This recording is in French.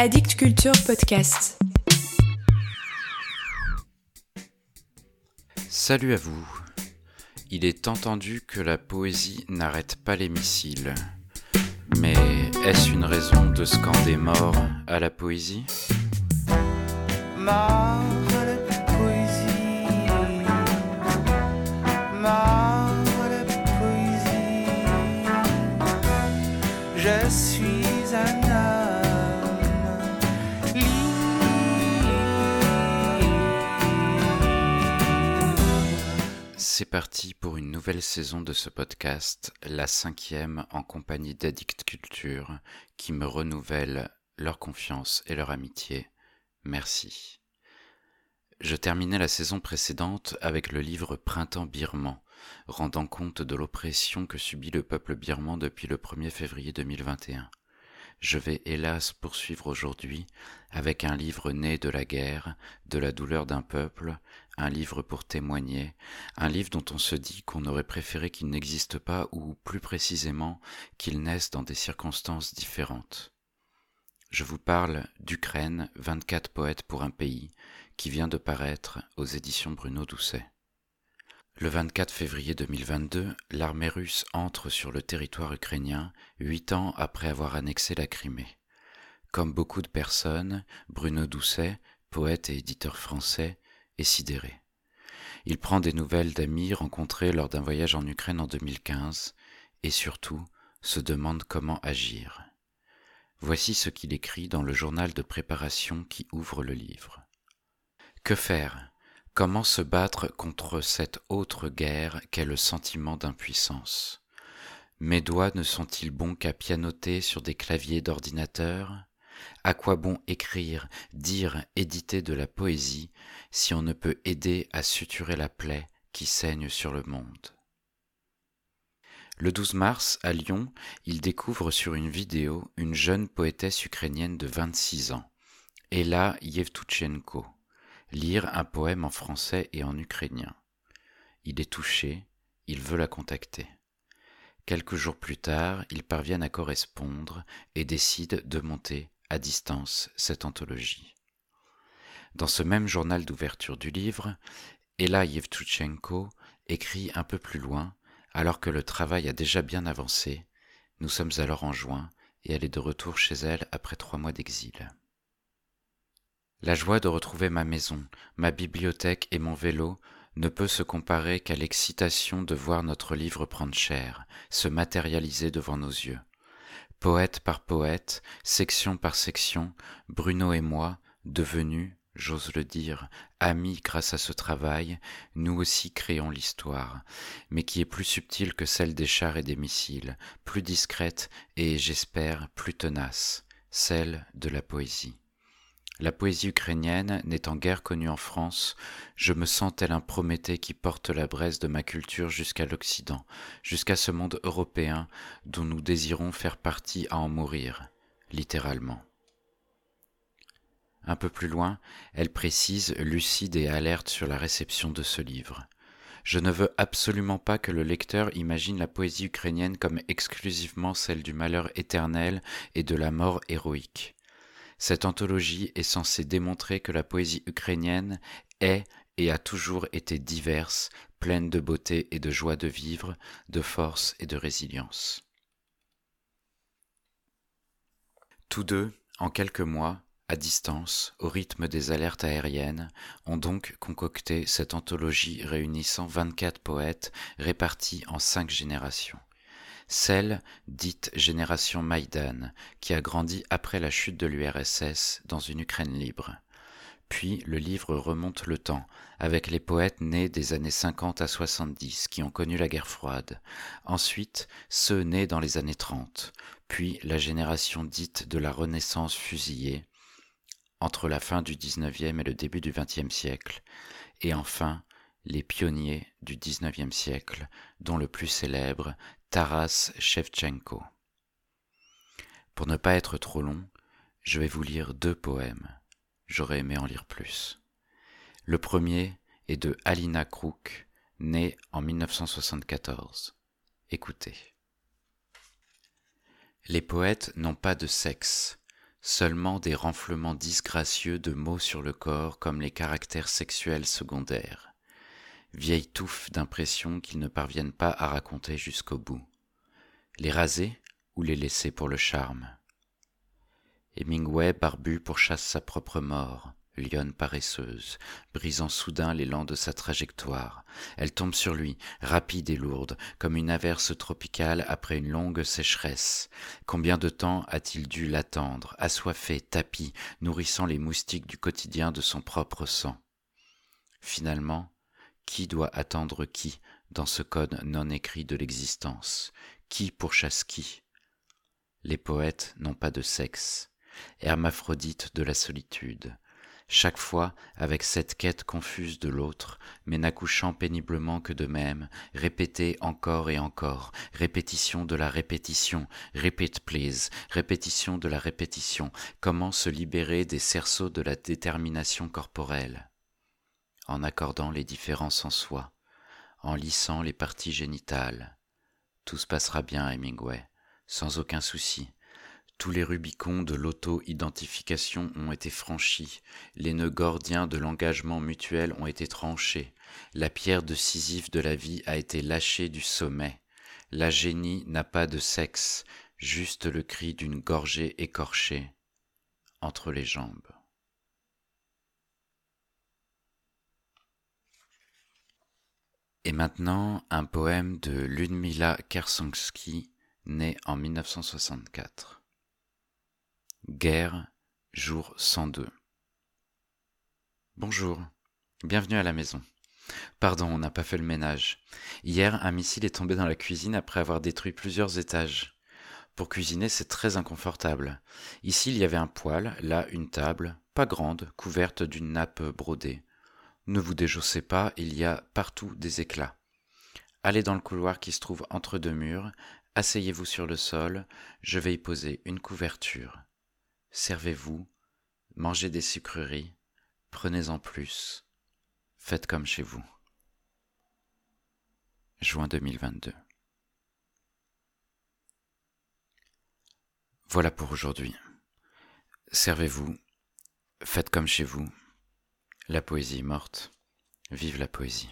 Addict Culture Podcast. Salut à vous. Il est entendu que la poésie n'arrête pas les missiles. Mais est-ce une raison de scander mort à la poésie? Mort à la poésie. Mort à la poésie. Je suis un homme C'est parti pour une nouvelle saison de ce podcast, la cinquième en compagnie d'Addict Culture, qui me renouvelle leur confiance et leur amitié. Merci. Je terminais la saison précédente avec le livre Printemps birman, rendant compte de l'oppression que subit le peuple birman depuis le 1er février 2021. Je vais hélas poursuivre aujourd'hui avec un livre né de la guerre, de la douleur d'un peuple, un livre pour témoigner, un livre dont on se dit qu'on aurait préféré qu'il n'existe pas ou plus précisément qu'il naisse dans des circonstances différentes. Je vous parle d'Ukraine, 24 poètes pour un pays, qui vient de paraître aux éditions Bruno Doucet. Le 24 février 2022, l'armée russe entre sur le territoire ukrainien, huit ans après avoir annexé la Crimée. Comme beaucoup de personnes, Bruno Doucet, poète et éditeur français, est sidéré. Il prend des nouvelles d'amis rencontrés lors d'un voyage en Ukraine en 2015 et surtout se demande comment agir. Voici ce qu'il écrit dans le journal de préparation qui ouvre le livre. Que faire? Comment se battre contre cette autre guerre qu'est le sentiment d'impuissance? Mes doigts ne sont-ils bons qu'à pianoter sur des claviers d'ordinateur? À quoi bon écrire, dire, éditer de la poésie si on ne peut aider à suturer la plaie qui saigne sur le monde? Le 12 mars, à Lyon, il découvre sur une vidéo une jeune poétesse ukrainienne de 26 ans, Ella Yevtuchenko, lire un poème en français et en ukrainien. Il est touché, il veut la contacter. Quelques jours plus tard, ils parviennent à correspondre et décident de monter à distance cette anthologie. Dans ce même journal d'ouverture du livre, Ella Yevtuchenko écrit un peu plus loin alors que le travail a déjà bien avancé, nous sommes alors en juin et elle est de retour chez elle après trois mois d'exil. La joie de retrouver ma maison, ma bibliothèque et mon vélo ne peut se comparer qu'à l'excitation de voir notre livre prendre chair, se matérialiser devant nos yeux. Poète par poète, section par section, Bruno et moi, devenus, j'ose le dire, amis grâce à ce travail, nous aussi créons l'histoire, mais qui est plus subtile que celle des chars et des missiles, plus discrète et, j'espère, plus tenace, celle de la poésie. La poésie ukrainienne n'étant guère connue en France, je me sens tel un Prométhée qui porte la braise de ma culture jusqu'à l'Occident, jusqu'à ce monde européen dont nous désirons faire partie à en mourir, littéralement. Un peu plus loin, elle précise, lucide et alerte sur la réception de ce livre. Je ne veux absolument pas que le lecteur imagine la poésie ukrainienne comme exclusivement celle du malheur éternel et de la mort héroïque. Cette anthologie est censée démontrer que la poésie ukrainienne est et a toujours été diverse, pleine de beauté et de joie de vivre, de force et de résilience. Tous deux, en quelques mois, à distance, au rythme des alertes aériennes, ont donc concocté cette anthologie réunissant 24 poètes répartis en cinq générations. Celle dite génération Maïdan, qui a grandi après la chute de l'URSS dans une Ukraine libre. Puis le livre remonte le temps, avec les poètes nés des années 50 à 70 qui ont connu la guerre froide. Ensuite, ceux nés dans les années 30. Puis la génération dite de la Renaissance fusillée, entre la fin du XIXe et le début du XXe siècle, et enfin les pionniers du XIXe siècle, dont le plus célèbre, Taras Shevchenko. Pour ne pas être trop long, je vais vous lire deux poèmes. J'aurais aimé en lire plus. Le premier est de Alina Kruk, née en 1974. Écoutez. Les poètes n'ont pas de sexe, seulement des renflements disgracieux de mots sur le corps comme les caractères sexuels secondaires, vieille touffe d'impressions qu'ils ne parviennent pas à raconter jusqu'au bout. Les raser ou les laisser pour le charme Hemingway barbu pourchasse sa propre mort, lionne paresseuse, brisant soudain l'élan de sa trajectoire. Elle tombe sur lui, rapide et lourde, comme une averse tropicale après une longue sécheresse. Combien de temps a-t-il dû l'attendre, assoiffé, tapi, nourrissant les moustiques du quotidien de son propre sang? Finalement, qui doit attendre qui dans ce code non écrit de l'existence? Qui pourchasse qui Les poètes n'ont pas de sexe, hermaphrodite de la solitude, chaque fois avec cette quête confuse de l'autre, mais n'accouchant péniblement que de même, répétée encore et encore, répétition de la répétition, repeat please, répétition de la répétition, comment se libérer des cerceaux de la détermination corporelle? En accordant les différences en soi, en lissant les parties génitales. Tout se passera bien, Hemingway, sans aucun souci. Tous les Rubicons de l'auto-identification ont été franchis, les nœuds gordiens de l'engagement mutuel ont été tranchés, la pierre de de la vie a été lâchée du sommet. La génie n'a pas de sexe, juste le cri d'une gorgée écorchée entre les jambes. Et maintenant, un poème de Ludmila Kersonsky, né en 1964. Guerre, jour 102. Bonjour, bienvenue à la maison. Pardon, on n'a pas fait le ménage. Hier, un missile est tombé dans la cuisine après avoir détruit plusieurs étages. Pour cuisiner, c'est très inconfortable. Ici, il y avait un poêle, là, une table, pas grande, couverte d'une nappe brodée. Ne vous déjaussez pas, il y a partout des éclats. Allez dans le couloir qui se trouve entre deux murs, asseyez-vous sur le sol, je vais y poser une couverture servez-vous, mangez des sucreries, prenez-en plus, faites comme chez vous. Juin 2022. Voilà pour aujourd'hui. Servez-vous, faites comme chez vous. La poésie morte. Vive la poésie.